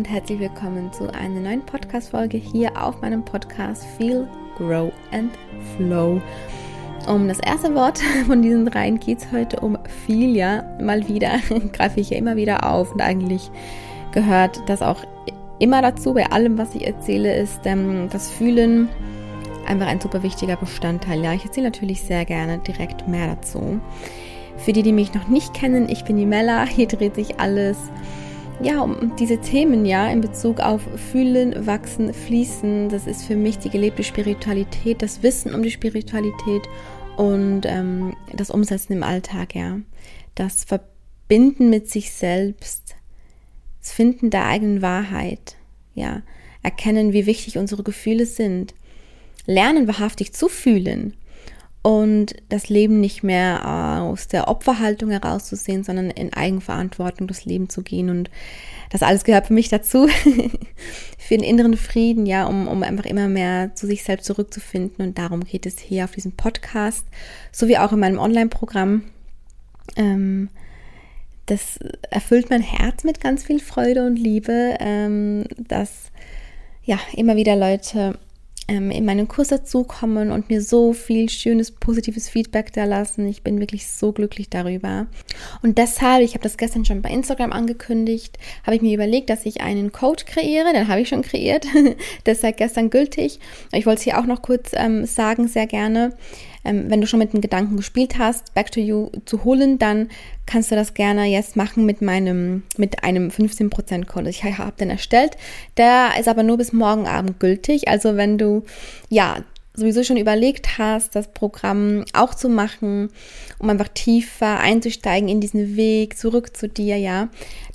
und herzlich willkommen zu einer neuen Podcast-Folge hier auf meinem Podcast Feel, Grow and Flow. Um das erste Wort von diesen dreien geht es heute um viel, ja. Mal wieder greife ich ja immer wieder auf und eigentlich gehört das auch immer dazu. Bei allem, was ich erzähle, ist ähm, das Fühlen einfach ein super wichtiger Bestandteil. Ja, ich erzähle natürlich sehr gerne direkt mehr dazu. Für die, die mich noch nicht kennen, ich bin die Mella. Hier dreht sich alles ja, um diese Themen, ja, in Bezug auf Fühlen, Wachsen, Fließen, das ist für mich die gelebte Spiritualität, das Wissen um die Spiritualität und ähm, das Umsetzen im Alltag, ja. Das Verbinden mit sich selbst, das Finden der eigenen Wahrheit, ja. Erkennen, wie wichtig unsere Gefühle sind. Lernen, wahrhaftig zu fühlen und das Leben nicht mehr aus der Opferhaltung herauszusehen, sondern in Eigenverantwortung das Leben zu gehen. Und das alles gehört für mich dazu, für den inneren Frieden, ja, um, um einfach immer mehr zu sich selbst zurückzufinden. Und darum geht es hier auf diesem Podcast, sowie auch in meinem Online-Programm. Ähm, das erfüllt mein Herz mit ganz viel Freude und Liebe, ähm, dass ja immer wieder Leute ähm, in meinen Kurs dazukommen und mir so viel schönes, positives Feedback da lassen. Ich bin wirklich so glücklich darüber. Und deshalb, ich habe das gestern schon bei Instagram angekündigt, habe ich mir überlegt, dass ich einen Code kreiere. Den habe ich schon kreiert. Der ist seit gestern gültig. Ich wollte es hier auch noch kurz ähm, sagen, sehr gerne ähm, wenn du schon mit dem Gedanken gespielt hast, Back to You zu holen, dann kannst du das gerne jetzt machen mit meinem, mit einem 15% Code. Ich habe den erstellt. Der ist aber nur bis morgen Abend gültig. Also wenn du, ja, sowieso schon überlegt hast, das Programm auch zu machen, um einfach tiefer einzusteigen in diesen Weg zurück zu dir, ja,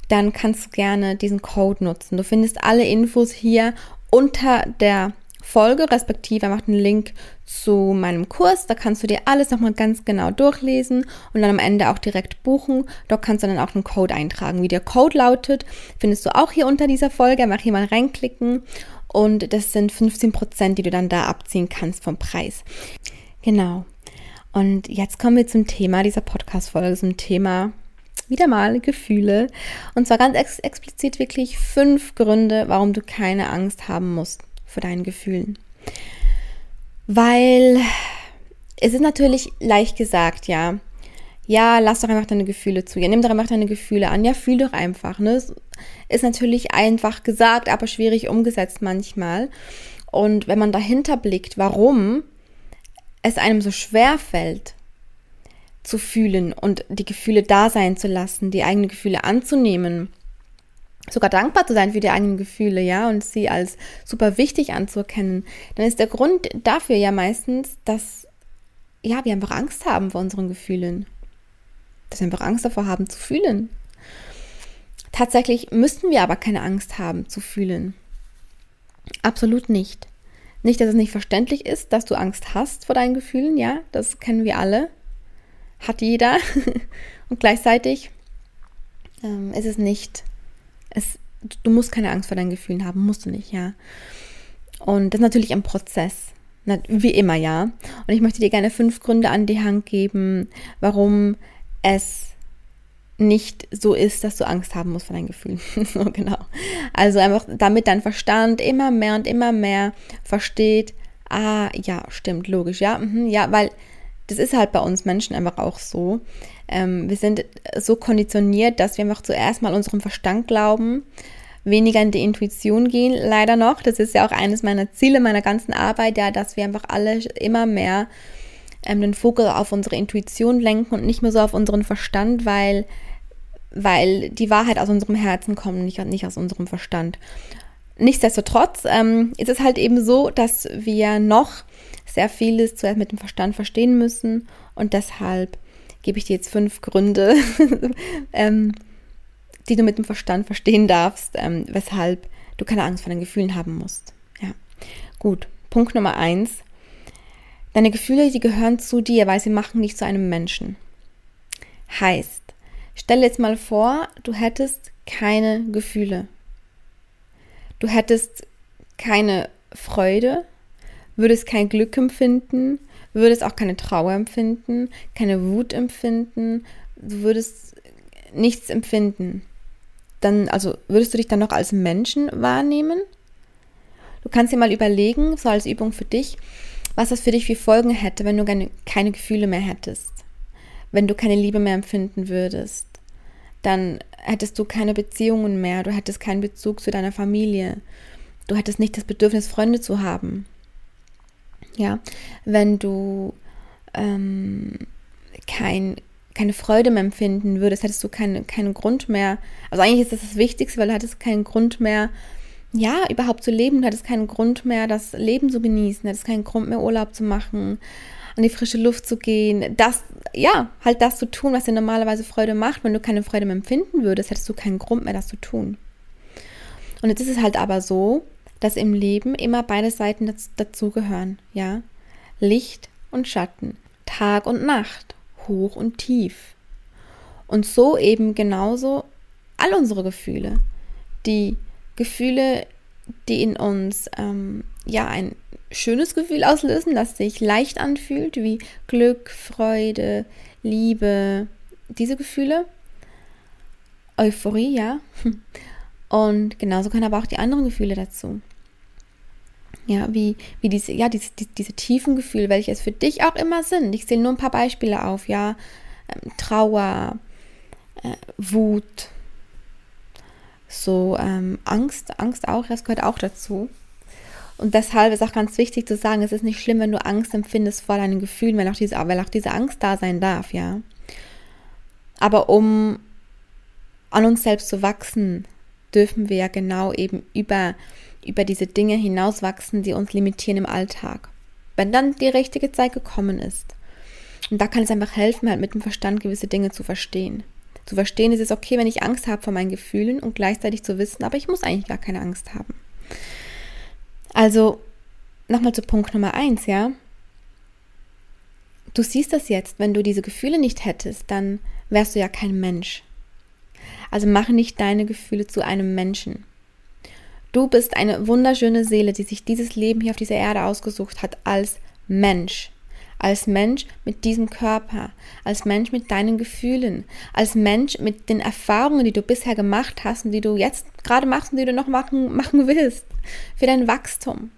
dann kannst du gerne diesen Code nutzen. Du findest alle Infos hier unter der Folge, respektive einfach einen Link zu meinem Kurs. Da kannst du dir alles nochmal ganz genau durchlesen und dann am Ende auch direkt buchen. Dort kannst du dann auch einen Code eintragen. Wie der Code lautet, findest du auch hier unter dieser Folge. Einfach hier mal reinklicken und das sind 15 Prozent, die du dann da abziehen kannst vom Preis. Genau. Und jetzt kommen wir zum Thema dieser Podcast-Folge, zum Thema wieder mal Gefühle. Und zwar ganz ex explizit wirklich fünf Gründe, warum du keine Angst haben musst vor deinen Gefühlen. Weil es ist natürlich leicht gesagt, ja. Ja, lass doch einfach deine Gefühle zu. Ja, nimm doch einfach deine Gefühle an. Ja, fühl doch einfach. Ne? Ist natürlich einfach gesagt, aber schwierig umgesetzt manchmal. Und wenn man dahinter blickt, warum es einem so schwer fällt, zu fühlen und die Gefühle da sein zu lassen, die eigenen Gefühle anzunehmen, sogar dankbar zu sein für die eigenen Gefühle, ja, und sie als super wichtig anzuerkennen, dann ist der Grund dafür ja meistens, dass ja, wir einfach Angst haben vor unseren Gefühlen. Dass wir einfach Angst davor haben zu fühlen. Tatsächlich müssten wir aber keine Angst haben zu fühlen. Absolut nicht. Nicht, dass es nicht verständlich ist, dass du Angst hast vor deinen Gefühlen, ja, das kennen wir alle. Hat jeder. Und gleichzeitig ähm, ist es nicht es, du musst keine Angst vor deinen Gefühlen haben, musst du nicht, ja. Und das ist natürlich ein Prozess. Wie immer, ja. Und ich möchte dir gerne fünf Gründe an die Hand geben, warum es nicht so ist, dass du Angst haben musst vor deinen Gefühlen. so genau. Also einfach damit dein Verstand immer mehr und immer mehr versteht, ah, ja, stimmt, logisch, ja, mhm, ja, weil das ist halt bei uns Menschen einfach auch so. Ähm, wir sind so konditioniert, dass wir einfach zuerst mal unserem Verstand glauben, weniger in die Intuition gehen, leider noch. Das ist ja auch eines meiner Ziele meiner ganzen Arbeit, ja, dass wir einfach alle immer mehr ähm, den Fokus auf unsere Intuition lenken und nicht mehr so auf unseren Verstand, weil, weil die Wahrheit aus unserem Herzen kommt, nicht, nicht aus unserem Verstand. Nichtsdestotrotz ähm, ist es halt eben so, dass wir noch sehr vieles zuerst mit dem Verstand verstehen müssen und deshalb gebe ich dir jetzt fünf Gründe, ähm, die du mit dem Verstand verstehen darfst, ähm, weshalb du keine Angst vor deinen Gefühlen haben musst. Ja, gut. Punkt Nummer eins. Deine Gefühle, die gehören zu dir, weil sie machen dich zu einem Menschen. Heißt, stell jetzt mal vor, du hättest keine Gefühle. Du hättest keine Freude, würdest kein Glück empfinden, würdest auch keine Trauer empfinden, keine Wut empfinden, du würdest nichts empfinden. dann, also würdest du dich dann noch als Menschen wahrnehmen? Du kannst dir mal überlegen, so als Übung für dich, was das für dich für Folgen hätte, wenn du keine, keine Gefühle mehr hättest, wenn du keine Liebe mehr empfinden würdest, dann hättest du keine Beziehungen mehr, du hättest keinen Bezug zu deiner Familie, du hättest nicht das Bedürfnis, Freunde zu haben. Ja, wenn du ähm, kein, keine Freude mehr empfinden würdest, hättest du keinen keinen Grund mehr. Also eigentlich ist das das Wichtigste, weil du hättest keinen Grund mehr, ja, überhaupt zu leben. Du hättest keinen Grund mehr, das Leben zu genießen. Du hättest keinen Grund mehr, Urlaub zu machen, an die frische Luft zu gehen. Das, ja, halt das zu tun, was dir normalerweise Freude macht. Wenn du keine Freude mehr empfinden würdest, hättest du keinen Grund mehr, das zu tun. Und jetzt ist es halt aber so, dass im Leben immer beide Seiten dazugehören, ja. Licht und Schatten, Tag und Nacht, hoch und tief. Und so eben genauso all unsere Gefühle. Die Gefühle, die in uns ähm, ja ein schönes Gefühl auslösen, das sich leicht anfühlt, wie Glück, Freude, Liebe, diese Gefühle. Euphorie, ja. Und genauso können aber auch die anderen Gefühle dazu. Ja, wie, wie diese, ja, diese, die, diese tiefen Gefühle, welche es für dich auch immer sind. Ich zähle nur ein paar Beispiele auf, ja. Ähm, Trauer, äh, Wut, so ähm, Angst, Angst auch, das gehört auch dazu. Und deshalb ist auch ganz wichtig zu sagen, es ist nicht schlimm, wenn du Angst empfindest vor deinen Gefühlen, wenn auch diese, weil auch diese Angst da sein darf, ja. Aber um an uns selbst zu wachsen, dürfen wir ja genau eben über, über diese Dinge hinauswachsen, die uns limitieren im Alltag. Wenn dann die richtige Zeit gekommen ist. Und da kann es einfach helfen, halt mit dem Verstand gewisse Dinge zu verstehen. Zu verstehen ist es okay, wenn ich Angst habe vor meinen Gefühlen und gleichzeitig zu wissen, aber ich muss eigentlich gar keine Angst haben. Also, nochmal zu Punkt Nummer eins, ja. Du siehst das jetzt, wenn du diese Gefühle nicht hättest, dann wärst du ja kein Mensch. Also mache nicht deine Gefühle zu einem Menschen. Du bist eine wunderschöne Seele, die sich dieses Leben hier auf dieser Erde ausgesucht hat als Mensch als Mensch mit diesem Körper, als Mensch mit deinen Gefühlen, als Mensch mit den Erfahrungen, die du bisher gemacht hast und die du jetzt gerade machst und die du noch machen, machen willst, für dein Wachstum.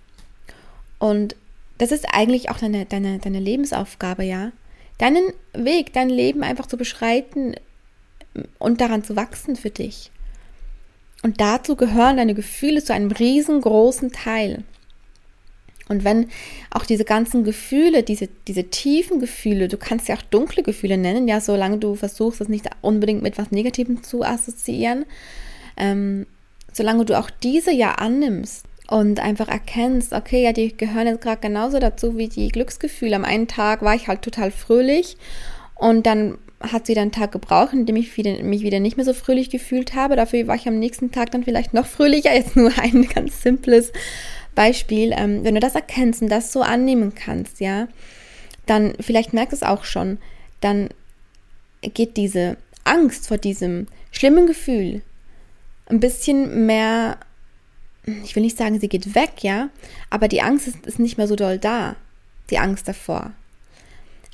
Und das ist eigentlich auch deine, deine, deine Lebensaufgabe, ja. Deinen Weg, dein Leben einfach zu beschreiten und daran zu wachsen für dich. Und dazu gehören deine Gefühle zu einem riesengroßen Teil. Und wenn auch diese ganzen Gefühle, diese, diese tiefen Gefühle, du kannst ja auch dunkle Gefühle nennen, ja, solange du versuchst, das nicht unbedingt mit was Negativem zu assoziieren, ähm, solange du auch diese ja annimmst und einfach erkennst, okay, ja, die gehören jetzt gerade genauso dazu wie die Glücksgefühle. Am einen Tag war ich halt total fröhlich und dann hat sie dann einen Tag gebraucht, in dem ich wieder, mich wieder nicht mehr so fröhlich gefühlt habe. Dafür war ich am nächsten Tag dann vielleicht noch fröhlicher. Jetzt nur ein ganz simples Beispiel, ähm, wenn du das erkennst und das so annehmen kannst, ja, dann vielleicht merkst du es auch schon, dann geht diese Angst vor diesem schlimmen Gefühl ein bisschen mehr, ich will nicht sagen, sie geht weg, ja, aber die Angst ist, ist nicht mehr so doll da, die Angst davor.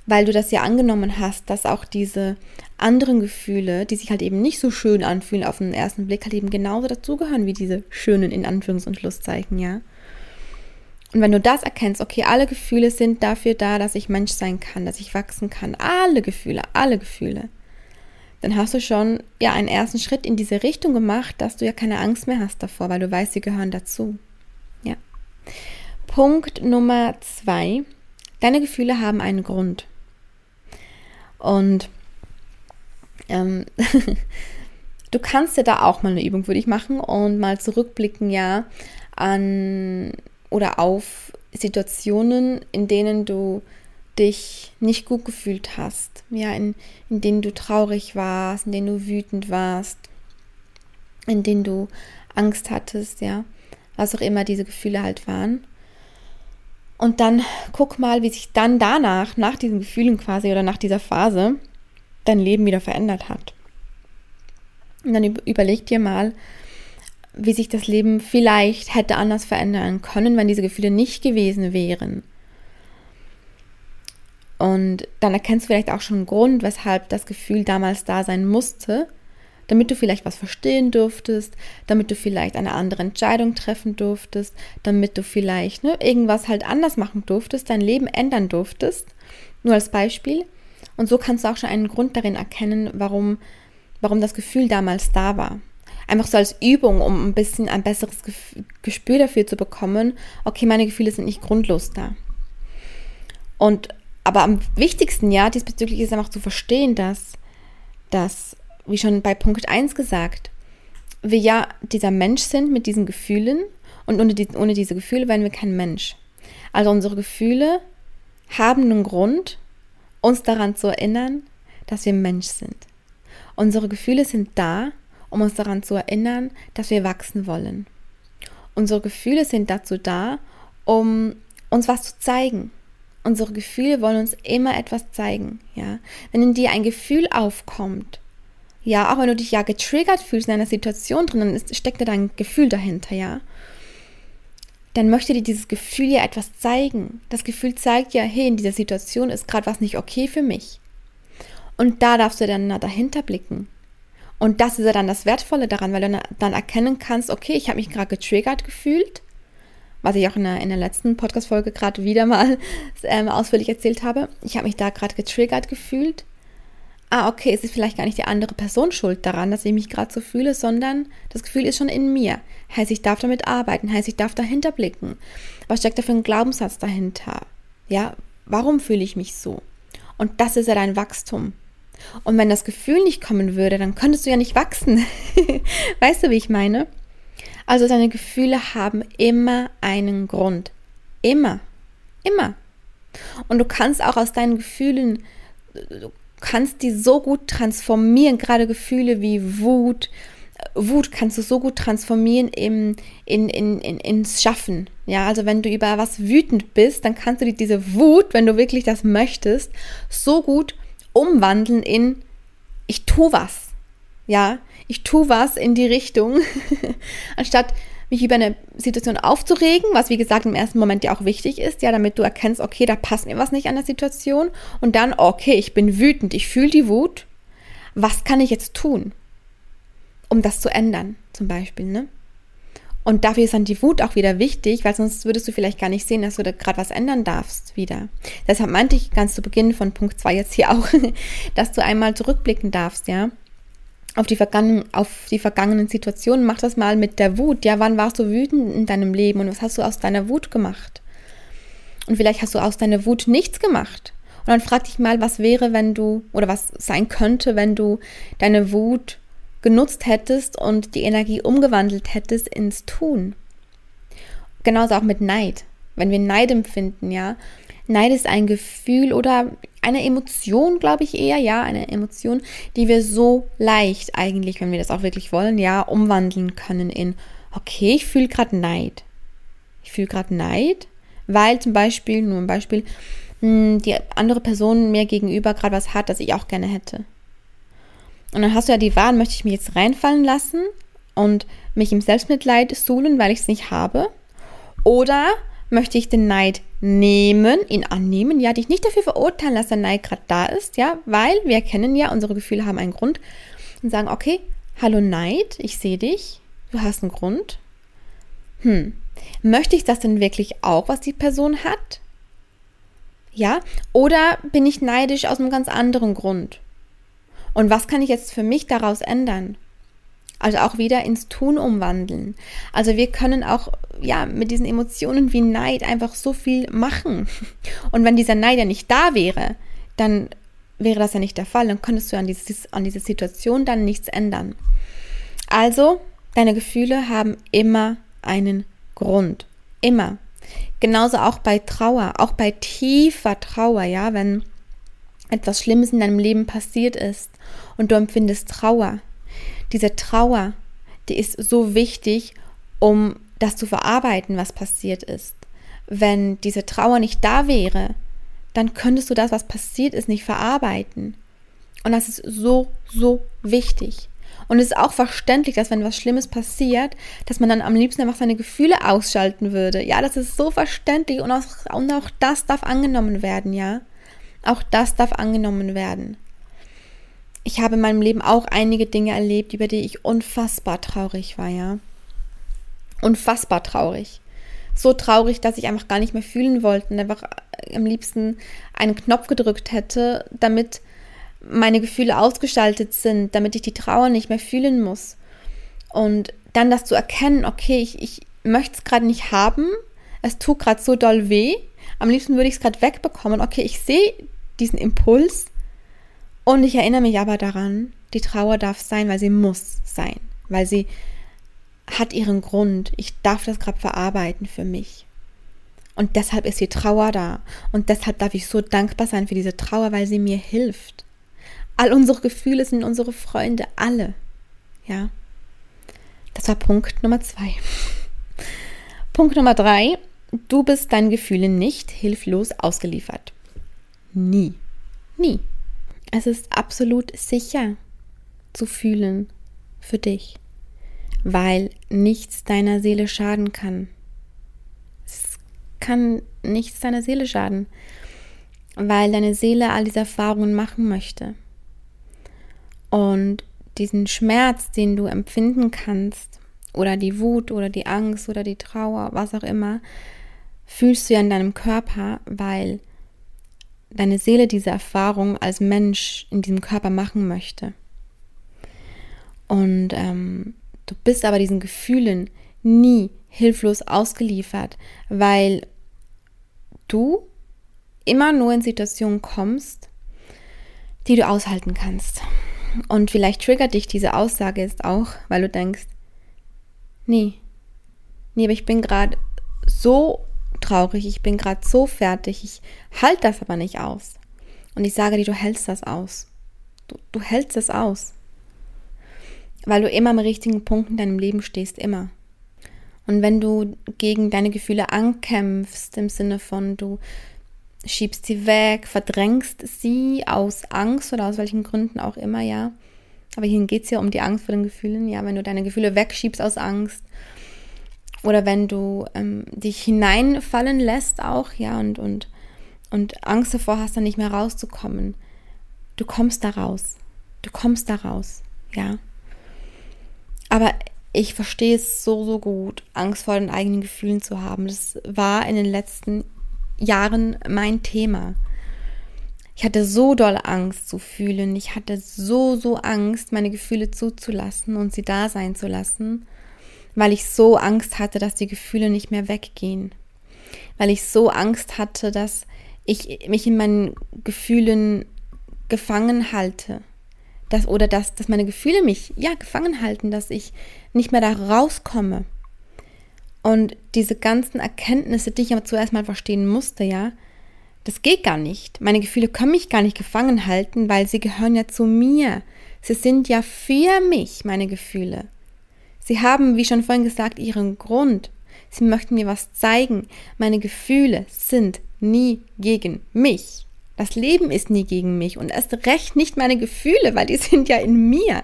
Weil du das ja angenommen hast, dass auch diese anderen Gefühle, die sich halt eben nicht so schön anfühlen auf den ersten Blick, halt eben genauso dazugehören wie diese schönen in Anführungs- und Schlusszeichen, ja. Und wenn du das erkennst, okay, alle Gefühle sind dafür da, dass ich Mensch sein kann, dass ich wachsen kann, alle Gefühle, alle Gefühle, dann hast du schon ja einen ersten Schritt in diese Richtung gemacht, dass du ja keine Angst mehr hast davor, weil du weißt, sie gehören dazu. Ja. Punkt Nummer zwei. Deine Gefühle haben einen Grund. Und ähm, du kannst ja da auch mal eine Übung für dich machen und mal zurückblicken, ja, an oder auf Situationen, in denen du dich nicht gut gefühlt hast, ja, in, in denen du traurig warst, in denen du wütend warst, in denen du Angst hattest, ja, was auch immer diese Gefühle halt waren. Und dann guck mal, wie sich dann danach, nach diesen Gefühlen quasi oder nach dieser Phase, dein Leben wieder verändert hat. Und dann überleg dir mal, wie sich das Leben vielleicht hätte anders verändern können, wenn diese Gefühle nicht gewesen wären. Und dann erkennst du vielleicht auch schon einen Grund, weshalb das Gefühl damals da sein musste, damit du vielleicht was verstehen durftest, damit du vielleicht eine andere Entscheidung treffen durftest, damit du vielleicht ne, irgendwas halt anders machen durftest, dein Leben ändern durftest. Nur als Beispiel. Und so kannst du auch schon einen Grund darin erkennen, warum, warum das Gefühl damals da war. Einfach so als Übung, um ein bisschen ein besseres Gespür dafür zu bekommen, okay, meine Gefühle sind nicht grundlos da. Und aber am wichtigsten ja diesbezüglich ist einfach zu verstehen, dass, dass, wie schon bei Punkt 1 gesagt, wir ja dieser Mensch sind mit diesen Gefühlen und ohne, die, ohne diese Gefühle wären wir kein Mensch. Also unsere Gefühle haben einen Grund, uns daran zu erinnern, dass wir Mensch sind. Unsere Gefühle sind da, um uns daran zu erinnern, dass wir wachsen wollen. Unsere Gefühle sind dazu da, um uns was zu zeigen, Unsere Gefühle wollen uns immer etwas zeigen, ja. Wenn in dir ein Gefühl aufkommt, ja, auch wenn du dich ja getriggert fühlst in einer Situation drin, dann ist, steckt da dein Gefühl dahinter, ja. Dann möchte dir dieses Gefühl ja etwas zeigen. Das Gefühl zeigt ja, hey, in dieser Situation ist gerade was nicht okay für mich. Und da darfst du dann dahinter blicken. Und das ist ja dann das Wertvolle daran, weil du dann erkennen kannst, okay, ich habe mich gerade getriggert gefühlt was ich auch in der, in der letzten Podcast-Folge gerade wieder mal ähm, ausführlich erzählt habe. Ich habe mich da gerade getriggert gefühlt. Ah, okay, es ist vielleicht gar nicht die andere Person schuld daran, dass ich mich gerade so fühle, sondern das Gefühl ist schon in mir. Heißt, ich darf damit arbeiten, heißt, ich darf dahinter blicken. Was steckt da für ein Glaubenssatz dahinter? Ja, warum fühle ich mich so? Und das ist ja dein Wachstum. Und wenn das Gefühl nicht kommen würde, dann könntest du ja nicht wachsen. weißt du, wie ich meine? Also deine Gefühle haben immer einen Grund. Immer. Immer. Und du kannst auch aus deinen Gefühlen, du kannst die so gut transformieren, gerade Gefühle wie Wut. Wut kannst du so gut transformieren im, in, in, in, ins Schaffen. Ja, also wenn du über was wütend bist, dann kannst du diese Wut, wenn du wirklich das möchtest, so gut umwandeln in ich tu was. Ja, ich tue was in die Richtung, anstatt mich über eine Situation aufzuregen, was wie gesagt im ersten Moment ja auch wichtig ist, ja, damit du erkennst, okay, da passt mir was nicht an der Situation und dann, okay, ich bin wütend, ich fühle die Wut, was kann ich jetzt tun, um das zu ändern, zum Beispiel, ne? Und dafür ist dann die Wut auch wieder wichtig, weil sonst würdest du vielleicht gar nicht sehen, dass du da gerade was ändern darfst wieder. Deshalb meinte ich ganz zu Beginn von Punkt 2 jetzt hier auch, dass du einmal zurückblicken darfst, ja auf die, vergangenen, auf die vergangenen Situationen. Mach das mal mit der Wut. Ja, wann warst du wütend in deinem Leben und was hast du aus deiner Wut gemacht? Und vielleicht hast du aus deiner Wut nichts gemacht. Und dann frag dich mal, was wäre, wenn du, oder was sein könnte, wenn du deine Wut genutzt hättest und die Energie umgewandelt hättest ins Tun. Genauso auch mit Neid. Wenn wir Neid empfinden, ja. Neid ist ein Gefühl oder eine Emotion, glaube ich eher, ja, eine Emotion, die wir so leicht eigentlich, wenn wir das auch wirklich wollen, ja, umwandeln können in, okay, ich fühle gerade Neid. Ich fühle gerade Neid, weil zum Beispiel, nur ein Beispiel, hm, die andere Person mir gegenüber gerade was hat, das ich auch gerne hätte. Und dann hast du ja die Wahl, möchte ich mich jetzt reinfallen lassen und mich im Selbstmitleid suhlen, weil ich es nicht habe? Oder möchte ich den Neid nehmen, ihn annehmen, ja, dich nicht dafür verurteilen, dass der Neid gerade da ist, ja, weil wir kennen ja, unsere Gefühle haben einen Grund und sagen, okay, hallo Neid, ich sehe dich, du hast einen Grund. Hm, möchte ich das denn wirklich auch, was die Person hat? Ja, oder bin ich neidisch aus einem ganz anderen Grund? Und was kann ich jetzt für mich daraus ändern? Also auch wieder ins Tun umwandeln. Also wir können auch ja mit diesen Emotionen wie Neid einfach so viel machen. Und wenn dieser Neid ja nicht da wäre, dann wäre das ja nicht der Fall. Dann könntest du an, dieses, an dieser Situation dann nichts ändern. Also, deine Gefühle haben immer einen Grund. Immer. Genauso auch bei Trauer, auch bei tiefer Trauer, ja, wenn etwas Schlimmes in deinem Leben passiert ist und du empfindest Trauer, diese Trauer, die ist so wichtig, um das zu verarbeiten, was passiert ist. Wenn diese Trauer nicht da wäre, dann könntest du das, was passiert ist, nicht verarbeiten. Und das ist so, so wichtig. Und es ist auch verständlich, dass wenn was Schlimmes passiert, dass man dann am liebsten einfach seine Gefühle ausschalten würde. Ja, das ist so verständlich und auch, und auch das darf angenommen werden, ja. Auch das darf angenommen werden. Ich habe in meinem Leben auch einige Dinge erlebt, über die ich unfassbar traurig war, ja. Unfassbar traurig. So traurig, dass ich einfach gar nicht mehr fühlen wollte und einfach am liebsten einen Knopf gedrückt hätte, damit meine Gefühle ausgestaltet sind, damit ich die Trauer nicht mehr fühlen muss. Und dann das zu erkennen, okay, ich, ich möchte es gerade nicht haben, es tut gerade so doll weh, am liebsten würde ich es gerade wegbekommen. Okay, ich sehe diesen Impuls und ich erinnere mich aber daran, die Trauer darf sein, weil sie muss sein, weil sie hat ihren Grund. Ich darf das gerade verarbeiten für mich. Und deshalb ist die Trauer da. Und deshalb darf ich so dankbar sein für diese Trauer, weil sie mir hilft. All unsere Gefühle sind unsere Freunde, alle. Ja. Das war Punkt Nummer zwei. Punkt Nummer drei. Du bist deinen Gefühlen nicht hilflos ausgeliefert. Nie. Nie. Es ist absolut sicher zu fühlen für dich, weil nichts deiner Seele schaden kann. Es kann nichts deiner Seele schaden, weil deine Seele all diese Erfahrungen machen möchte. Und diesen Schmerz, den du empfinden kannst, oder die Wut oder die Angst oder die Trauer, was auch immer, fühlst du ja in deinem Körper, weil deine Seele diese Erfahrung als Mensch in diesem Körper machen möchte. Und ähm, du bist aber diesen Gefühlen nie hilflos ausgeliefert, weil du immer nur in Situationen kommst, die du aushalten kannst. Und vielleicht triggert dich diese Aussage jetzt auch, weil du denkst, nee, nee, aber ich bin gerade so traurig, ich bin gerade so fertig, ich halte das aber nicht aus. Und ich sage dir, du hältst das aus. Du, du hältst es aus. Weil du immer am richtigen Punkt in deinem Leben stehst, immer. Und wenn du gegen deine Gefühle ankämpfst, im Sinne von du schiebst sie weg, verdrängst sie aus Angst oder aus welchen Gründen auch immer, ja. Aber hier geht es ja um die Angst vor den Gefühlen, ja. Wenn du deine Gefühle wegschiebst aus Angst oder wenn du ähm, dich hineinfallen lässt auch, ja, und, und, und Angst davor hast, dann nicht mehr rauszukommen. Du kommst da raus. Du kommst da raus, ja. Aber ich verstehe es so, so gut, Angst vor den eigenen Gefühlen zu haben. Das war in den letzten Jahren mein Thema. Ich hatte so doll Angst zu fühlen. Ich hatte so, so Angst, meine Gefühle zuzulassen und sie da sein zu lassen weil ich so Angst hatte, dass die Gefühle nicht mehr weggehen. Weil ich so Angst hatte, dass ich mich in meinen Gefühlen gefangen halte. Dass, oder dass, dass meine Gefühle mich ja gefangen halten, dass ich nicht mehr da rauskomme. Und diese ganzen Erkenntnisse, die ich aber zuerst mal verstehen musste, ja, das geht gar nicht. Meine Gefühle können mich gar nicht gefangen halten, weil sie gehören ja zu mir. Sie sind ja für mich, meine Gefühle. Sie haben, wie schon vorhin gesagt, ihren Grund. Sie möchten mir was zeigen. Meine Gefühle sind nie gegen mich. Das Leben ist nie gegen mich und erst recht nicht meine Gefühle, weil die sind ja in mir.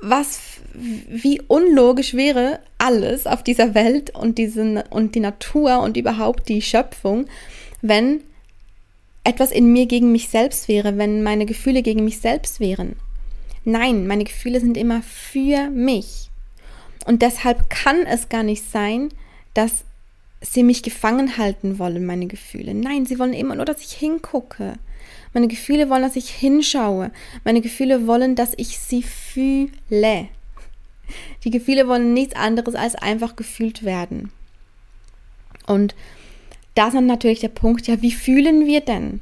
Was, wie unlogisch wäre alles auf dieser Welt und, diese, und die Natur und überhaupt die Schöpfung, wenn etwas in mir gegen mich selbst wäre, wenn meine Gefühle gegen mich selbst wären. Nein, meine Gefühle sind immer für mich. Und deshalb kann es gar nicht sein, dass sie mich gefangen halten wollen, meine Gefühle. Nein, sie wollen immer nur, dass ich hingucke. Meine Gefühle wollen, dass ich hinschaue. Meine Gefühle wollen, dass ich sie fühle. Die Gefühle wollen nichts anderes als einfach gefühlt werden. Und da ist dann natürlich der Punkt, ja, wie fühlen wir denn?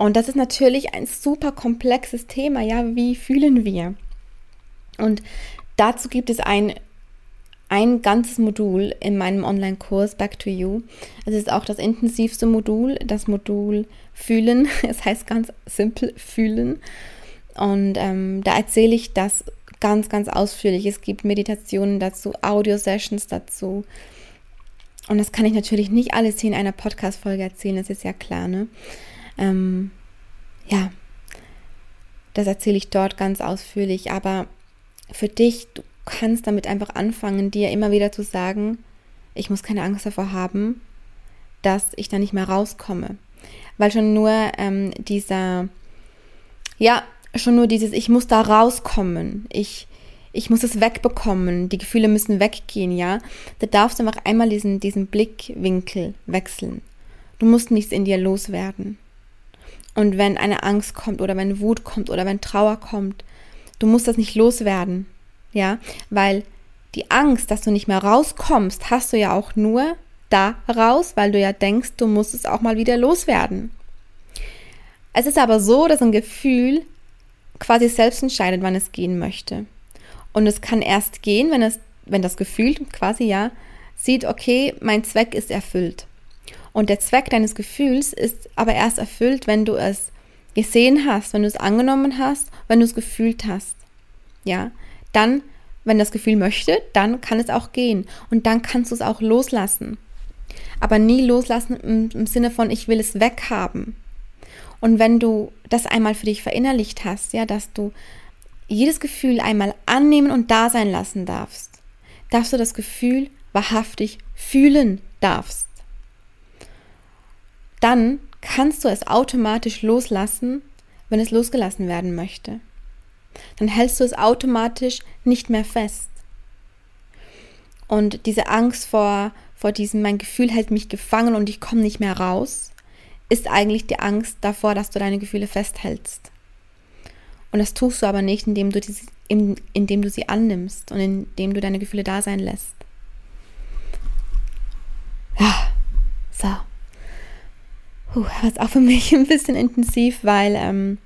Und das ist natürlich ein super komplexes Thema. Ja, wie fühlen wir? Und dazu gibt es ein, ein ganzes Modul in meinem Online-Kurs Back to You. Es ist auch das intensivste Modul, das Modul Fühlen. Es heißt ganz simpel Fühlen. Und ähm, da erzähle ich das ganz, ganz ausführlich. Es gibt Meditationen dazu, Audio-Sessions dazu. Und das kann ich natürlich nicht alles hier in einer Podcast-Folge erzählen, das ist ja klar, ne? Ähm, ja, das erzähle ich dort ganz ausführlich, aber für dich, du kannst damit einfach anfangen, dir immer wieder zu sagen, ich muss keine Angst davor haben, dass ich da nicht mehr rauskomme. Weil schon nur ähm, dieser, ja, schon nur dieses, ich muss da rauskommen, ich, ich muss es wegbekommen, die Gefühle müssen weggehen, ja. Da darfst du einfach einmal diesen, diesen Blickwinkel wechseln. Du musst nichts in dir loswerden. Und wenn eine Angst kommt oder wenn Wut kommt oder wenn Trauer kommt, du musst das nicht loswerden, ja, weil die Angst, dass du nicht mehr rauskommst, hast du ja auch nur da raus, weil du ja denkst, du musst es auch mal wieder loswerden. Es ist aber so, dass ein Gefühl quasi selbst entscheidet, wann es gehen möchte. Und es kann erst gehen, wenn es, wenn das Gefühl quasi ja sieht, okay, mein Zweck ist erfüllt. Und der Zweck deines Gefühls ist aber erst erfüllt, wenn du es gesehen hast, wenn du es angenommen hast, wenn du es gefühlt hast. Ja, dann, wenn das Gefühl möchte, dann kann es auch gehen. Und dann kannst du es auch loslassen. Aber nie loslassen im, im Sinne von, ich will es weghaben. Und wenn du das einmal für dich verinnerlicht hast, ja, dass du jedes Gefühl einmal annehmen und da sein lassen darfst, darfst du das Gefühl wahrhaftig fühlen darfst dann kannst du es automatisch loslassen, wenn es losgelassen werden möchte. Dann hältst du es automatisch nicht mehr fest. Und diese Angst vor, vor diesem, mein Gefühl hält mich gefangen und ich komme nicht mehr raus, ist eigentlich die Angst davor, dass du deine Gefühle festhältst. Und das tust du aber nicht, indem du, diese, indem du sie annimmst und indem du deine Gefühle da sein lässt. Ja, so. Puh, war auch für mich ein bisschen intensiv, weil ähm,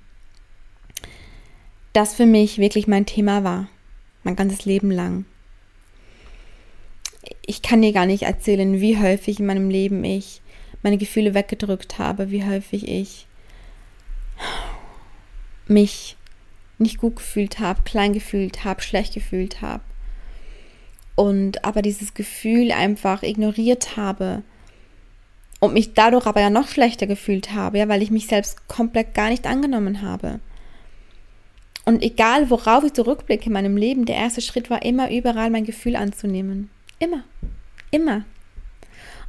das für mich wirklich mein Thema war. Mein ganzes Leben lang. Ich kann dir gar nicht erzählen, wie häufig in meinem Leben ich meine Gefühle weggedrückt habe, wie häufig ich mich nicht gut gefühlt habe, klein gefühlt habe, schlecht gefühlt habe. Und aber dieses Gefühl einfach ignoriert habe und mich dadurch aber ja noch schlechter gefühlt habe, ja, weil ich mich selbst komplett gar nicht angenommen habe. Und egal, worauf ich zurückblicke in meinem Leben, der erste Schritt war immer überall mein Gefühl anzunehmen. Immer. Immer.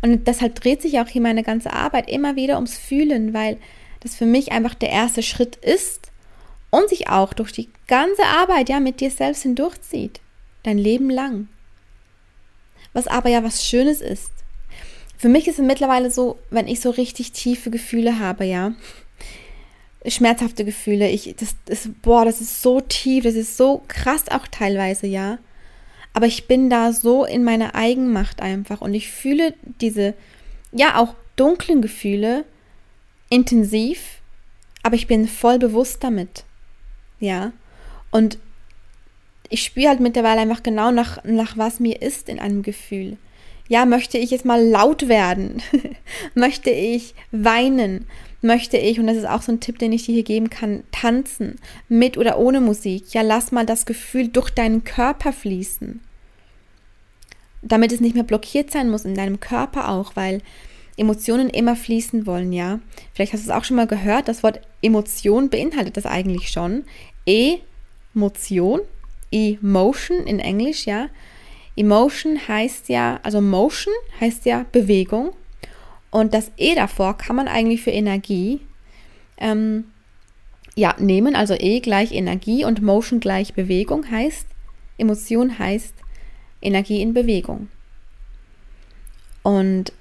Und deshalb dreht sich auch hier meine ganze Arbeit immer wieder ums Fühlen, weil das für mich einfach der erste Schritt ist und sich auch durch die ganze Arbeit ja mit dir selbst hindurchzieht. Dein Leben lang. Was aber ja was Schönes ist. Für mich ist es mittlerweile so, wenn ich so richtig tiefe Gefühle habe, ja, schmerzhafte Gefühle, ich, das ist, boah, das ist so tief, das ist so krass auch teilweise, ja. Aber ich bin da so in meiner Eigenmacht einfach und ich fühle diese, ja, auch dunklen Gefühle intensiv, aber ich bin voll bewusst damit, ja. Und ich spüre halt mittlerweile einfach genau nach, nach was mir ist in einem Gefühl. Ja, möchte ich jetzt mal laut werden? möchte ich weinen? Möchte ich, und das ist auch so ein Tipp, den ich dir hier geben kann, tanzen, mit oder ohne Musik. Ja, lass mal das Gefühl durch deinen Körper fließen. Damit es nicht mehr blockiert sein muss in deinem Körper auch, weil Emotionen immer fließen wollen, ja. Vielleicht hast du es auch schon mal gehört, das Wort Emotion beinhaltet das eigentlich schon. Emotion, Emotion in Englisch, ja. Emotion heißt ja, also Motion heißt ja Bewegung. Und das E davor kann man eigentlich für Energie ähm, ja, nehmen. Also E gleich Energie und Motion gleich Bewegung heißt, Emotion heißt Energie in Bewegung. Und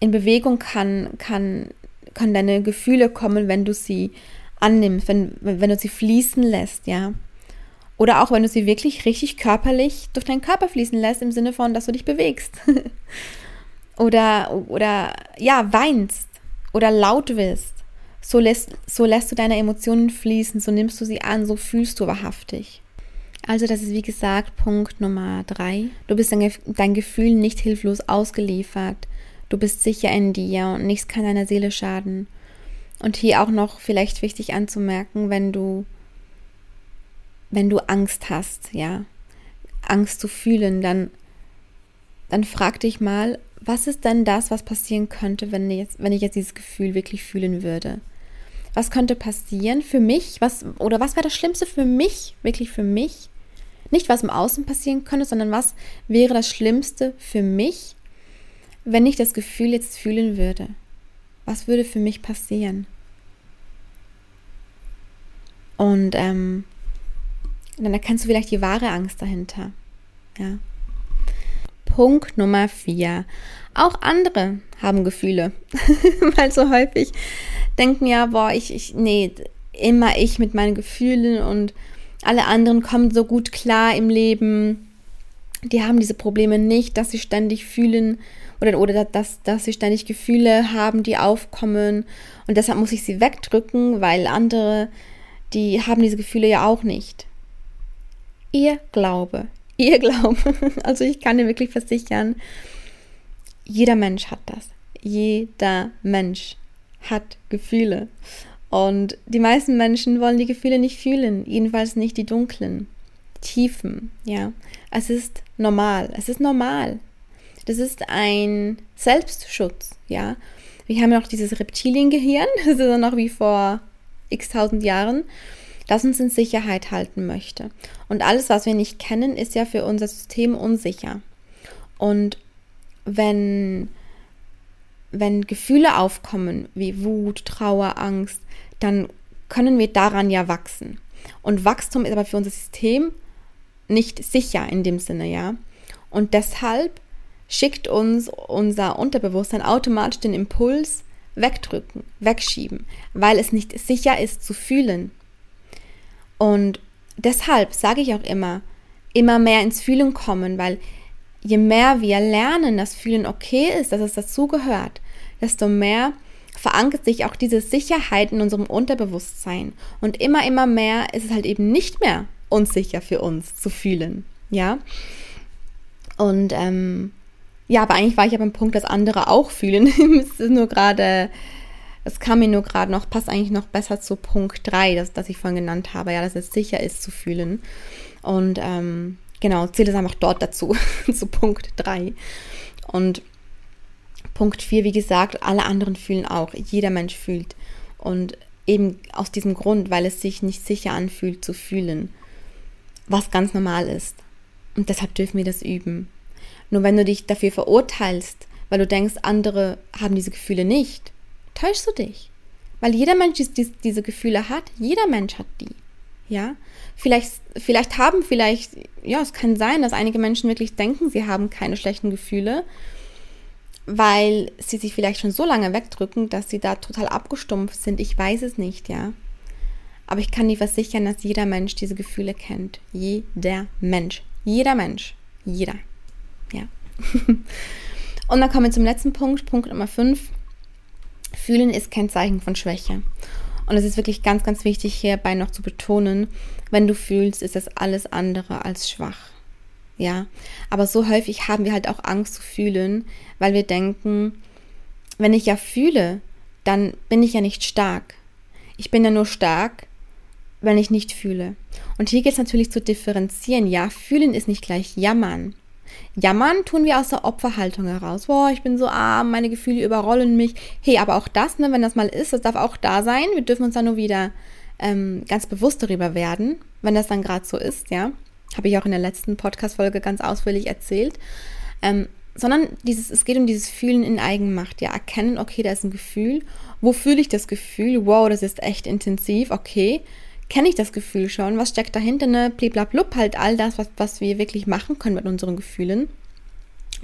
in Bewegung kann, kann, kann deine Gefühle kommen, wenn du sie annimmst, wenn, wenn du sie fließen lässt, ja. Oder auch wenn du sie wirklich richtig körperlich durch deinen Körper fließen lässt, im Sinne von, dass du dich bewegst. oder, oder ja, weinst oder laut wirst. So lässt, so lässt du deine Emotionen fließen, so nimmst du sie an, so fühlst du wahrhaftig. Also das ist wie gesagt Punkt Nummer drei. Du bist dein, dein Gefühl nicht hilflos ausgeliefert. Du bist sicher in dir und nichts kann deiner Seele schaden. Und hier auch noch vielleicht wichtig anzumerken, wenn du wenn du Angst hast, ja, Angst zu fühlen, dann, dann frag dich mal, was ist denn das, was passieren könnte, wenn, jetzt, wenn ich jetzt dieses Gefühl wirklich fühlen würde? Was könnte passieren für mich? Was, oder was wäre das Schlimmste für mich, wirklich für mich? Nicht, was im Außen passieren könnte, sondern was wäre das Schlimmste für mich, wenn ich das Gefühl jetzt fühlen würde? Was würde für mich passieren? Und ähm, dann erkennst du vielleicht die wahre Angst dahinter. Ja. Punkt Nummer vier. Auch andere haben Gefühle. Weil so häufig denken ja, boah, ich, ich, nee, immer ich mit meinen Gefühlen und alle anderen kommen so gut klar im Leben. Die haben diese Probleme nicht, dass sie ständig fühlen oder, oder dass, dass sie ständig Gefühle haben, die aufkommen. Und deshalb muss ich sie wegdrücken, weil andere, die haben diese Gefühle ja auch nicht. Ihr Glaube, ihr Glaube. Also ich kann dir wirklich versichern, jeder Mensch hat das. Jeder Mensch hat Gefühle. Und die meisten Menschen wollen die Gefühle nicht fühlen, jedenfalls nicht die dunklen, tiefen, ja. Es ist normal, es ist normal. Das ist ein Selbstschutz, ja. Wir haben ja noch dieses Reptiliengehirn, das ist ja noch wie vor x tausend Jahren, das uns in Sicherheit halten möchte. Und alles, was wir nicht kennen, ist ja für unser System unsicher. Und wenn, wenn Gefühle aufkommen, wie Wut, Trauer, Angst, dann können wir daran ja wachsen. Und Wachstum ist aber für unser System nicht sicher in dem Sinne, ja. Und deshalb schickt uns unser Unterbewusstsein automatisch den Impuls wegdrücken, wegschieben, weil es nicht sicher ist zu fühlen. Und deshalb sage ich auch immer, immer mehr ins Fühlen kommen, weil je mehr wir lernen, dass Fühlen okay ist, dass es dazugehört, desto mehr verankert sich auch diese Sicherheit in unserem Unterbewusstsein. Und immer, immer mehr ist es halt eben nicht mehr unsicher für uns zu fühlen. Ja. Und ähm, ja, aber eigentlich war ich ja beim Punkt, dass andere auch fühlen. es ist nur gerade, es kam mir nur gerade noch, passt eigentlich noch besser zu Punkt 3, das, das ich vorhin genannt habe, ja, dass es sicher ist zu fühlen. Und ähm, genau, zählt es einfach dort dazu, zu Punkt 3. Und Punkt 4, wie gesagt, alle anderen fühlen auch. Jeder Mensch fühlt. Und eben aus diesem Grund, weil es sich nicht sicher anfühlt zu fühlen, was ganz normal ist. Und deshalb dürfen wir das üben. Nur wenn du dich dafür verurteilst, weil du denkst, andere haben diese Gefühle nicht, täuschst du dich. Weil jeder Mensch diese Gefühle hat, jeder Mensch hat die. Ja, vielleicht, vielleicht haben, vielleicht, ja, es kann sein, dass einige Menschen wirklich denken, sie haben keine schlechten Gefühle, weil sie sich vielleicht schon so lange wegdrücken, dass sie da total abgestumpft sind. Ich weiß es nicht, ja. Aber ich kann dir versichern, dass jeder Mensch diese Gefühle kennt. Jeder Mensch. Jeder Mensch. Jeder. Ja. Und dann kommen wir zum letzten Punkt, Punkt Nummer 5. Fühlen ist kein Zeichen von Schwäche. Und es ist wirklich ganz, ganz wichtig hierbei noch zu betonen, wenn du fühlst, ist das alles andere als schwach. Ja, aber so häufig haben wir halt auch Angst zu fühlen, weil wir denken, wenn ich ja fühle, dann bin ich ja nicht stark. Ich bin ja nur stark, wenn ich nicht fühle. Und hier geht es natürlich zu differenzieren. Ja, fühlen ist nicht gleich jammern. Jammern tun wir aus der Opferhaltung heraus. Boah, ich bin so arm, meine Gefühle überrollen mich. Hey, aber auch das, ne, wenn das mal ist, das darf auch da sein. Wir dürfen uns dann nur wieder ähm, ganz bewusst darüber werden, wenn das dann gerade so ist, ja. Habe ich auch in der letzten Podcast-Folge ganz ausführlich erzählt. Ähm, sondern dieses, es geht um dieses Fühlen in Eigenmacht. Ja, erkennen, okay, da ist ein Gefühl. Wo fühle ich das Gefühl? Wow, das ist echt intensiv. Okay, kenne ich das Gefühl schon? Was steckt dahinter? Ne, bliblablub, halt all das, was, was wir wirklich machen können mit unseren Gefühlen.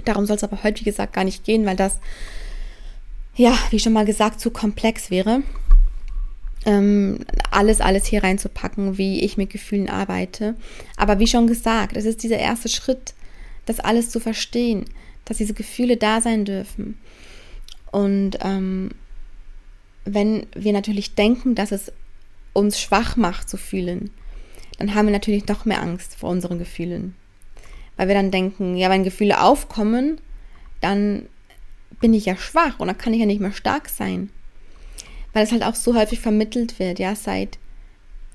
Darum soll es aber heute, wie gesagt, gar nicht gehen, weil das, ja, wie schon mal gesagt, zu komplex wäre. Ähm, alles, alles hier reinzupacken, wie ich mit Gefühlen arbeite. Aber wie schon gesagt, es ist dieser erste Schritt, das alles zu verstehen, dass diese Gefühle da sein dürfen. Und ähm, wenn wir natürlich denken, dass es uns schwach macht zu fühlen, dann haben wir natürlich noch mehr Angst vor unseren Gefühlen. Weil wir dann denken, ja, wenn Gefühle aufkommen, dann bin ich ja schwach und dann kann ich ja nicht mehr stark sein. Weil es halt auch so häufig vermittelt wird, ja, seit,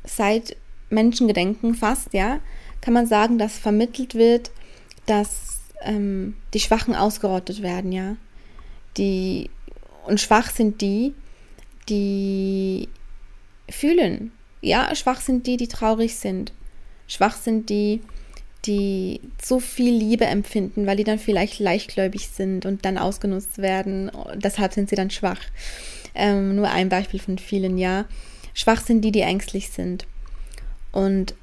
seit Menschengedenken fast, ja, kann man sagen, dass vermittelt wird, dass ähm, die Schwachen ausgerottet werden, ja. Die, und schwach sind die, die fühlen. Ja, schwach sind die, die traurig sind. Schwach sind die, die zu viel Liebe empfinden, weil die dann vielleicht leichtgläubig sind und dann ausgenutzt werden. Deshalb sind sie dann schwach. Ähm, nur ein Beispiel von vielen, ja. Schwach sind die, die ängstlich sind. Und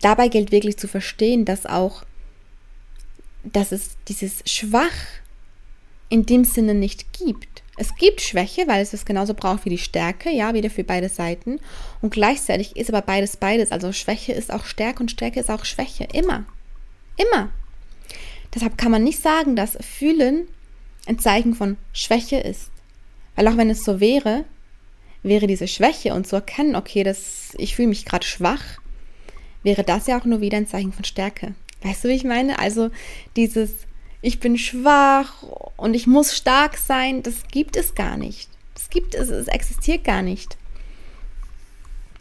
dabei gilt wirklich zu verstehen, dass auch, dass es dieses Schwach in dem Sinne nicht gibt. Es gibt Schwäche, weil es es genauso braucht wie die Stärke, ja, wieder für beide Seiten. Und gleichzeitig ist aber beides beides. Also Schwäche ist auch Stärke und Stärke ist auch Schwäche. Immer. Immer. Deshalb kann man nicht sagen, dass Fühlen ein Zeichen von Schwäche ist. Weil auch wenn es so wäre, wäre diese Schwäche und zu erkennen, okay, das, ich fühle mich gerade schwach, wäre das ja auch nur wieder ein Zeichen von Stärke. Weißt du, wie ich meine? Also dieses, ich bin schwach und ich muss stark sein, das gibt es gar nicht. Das gibt es, es existiert gar nicht.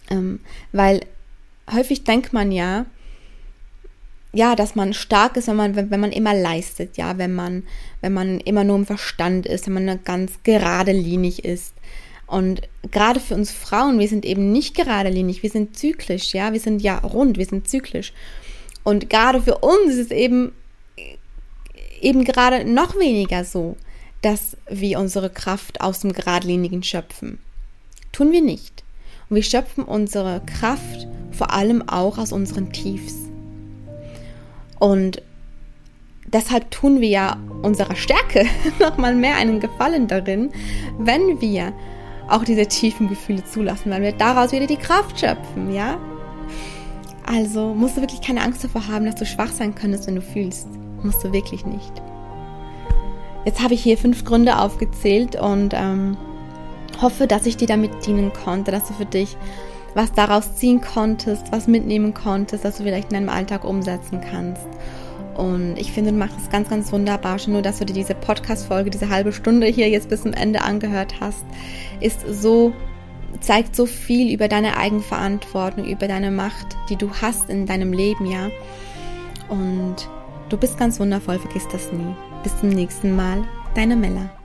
Ähm, weil häufig denkt man ja, ja, dass man stark ist, wenn man, wenn, wenn man immer leistet, ja, wenn man, wenn man immer nur im Verstand ist, wenn man ganz geradelinig ist. Und gerade für uns Frauen, wir sind eben nicht geradelinig, wir sind zyklisch, ja, wir sind ja rund, wir sind zyklisch. Und gerade für uns ist es eben, eben gerade noch weniger so, dass wir unsere Kraft aus dem Geradlinigen schöpfen. Tun wir nicht. Und wir schöpfen unsere Kraft vor allem auch aus unseren Tiefs. Und deshalb tun wir ja unserer Stärke nochmal mehr einen Gefallen darin, wenn wir auch diese tiefen Gefühle zulassen, weil wir daraus wieder die Kraft schöpfen, ja? Also musst du wirklich keine Angst davor haben, dass du schwach sein könntest, wenn du fühlst. Musst du wirklich nicht. Jetzt habe ich hier fünf Gründe aufgezählt und ähm, hoffe, dass ich dir damit dienen konnte, dass du für dich was daraus ziehen konntest, was mitnehmen konntest, dass du vielleicht in deinem Alltag umsetzen kannst. Und ich finde, du machst es ganz, ganz wunderbar. Schon nur, dass du dir diese Podcast-Folge, diese halbe Stunde hier jetzt bis zum Ende angehört hast, ist so, zeigt so viel über deine Eigenverantwortung, über deine Macht, die du hast in deinem Leben, ja. Und du bist ganz wundervoll, vergiss das nie. Bis zum nächsten Mal, deine Mella.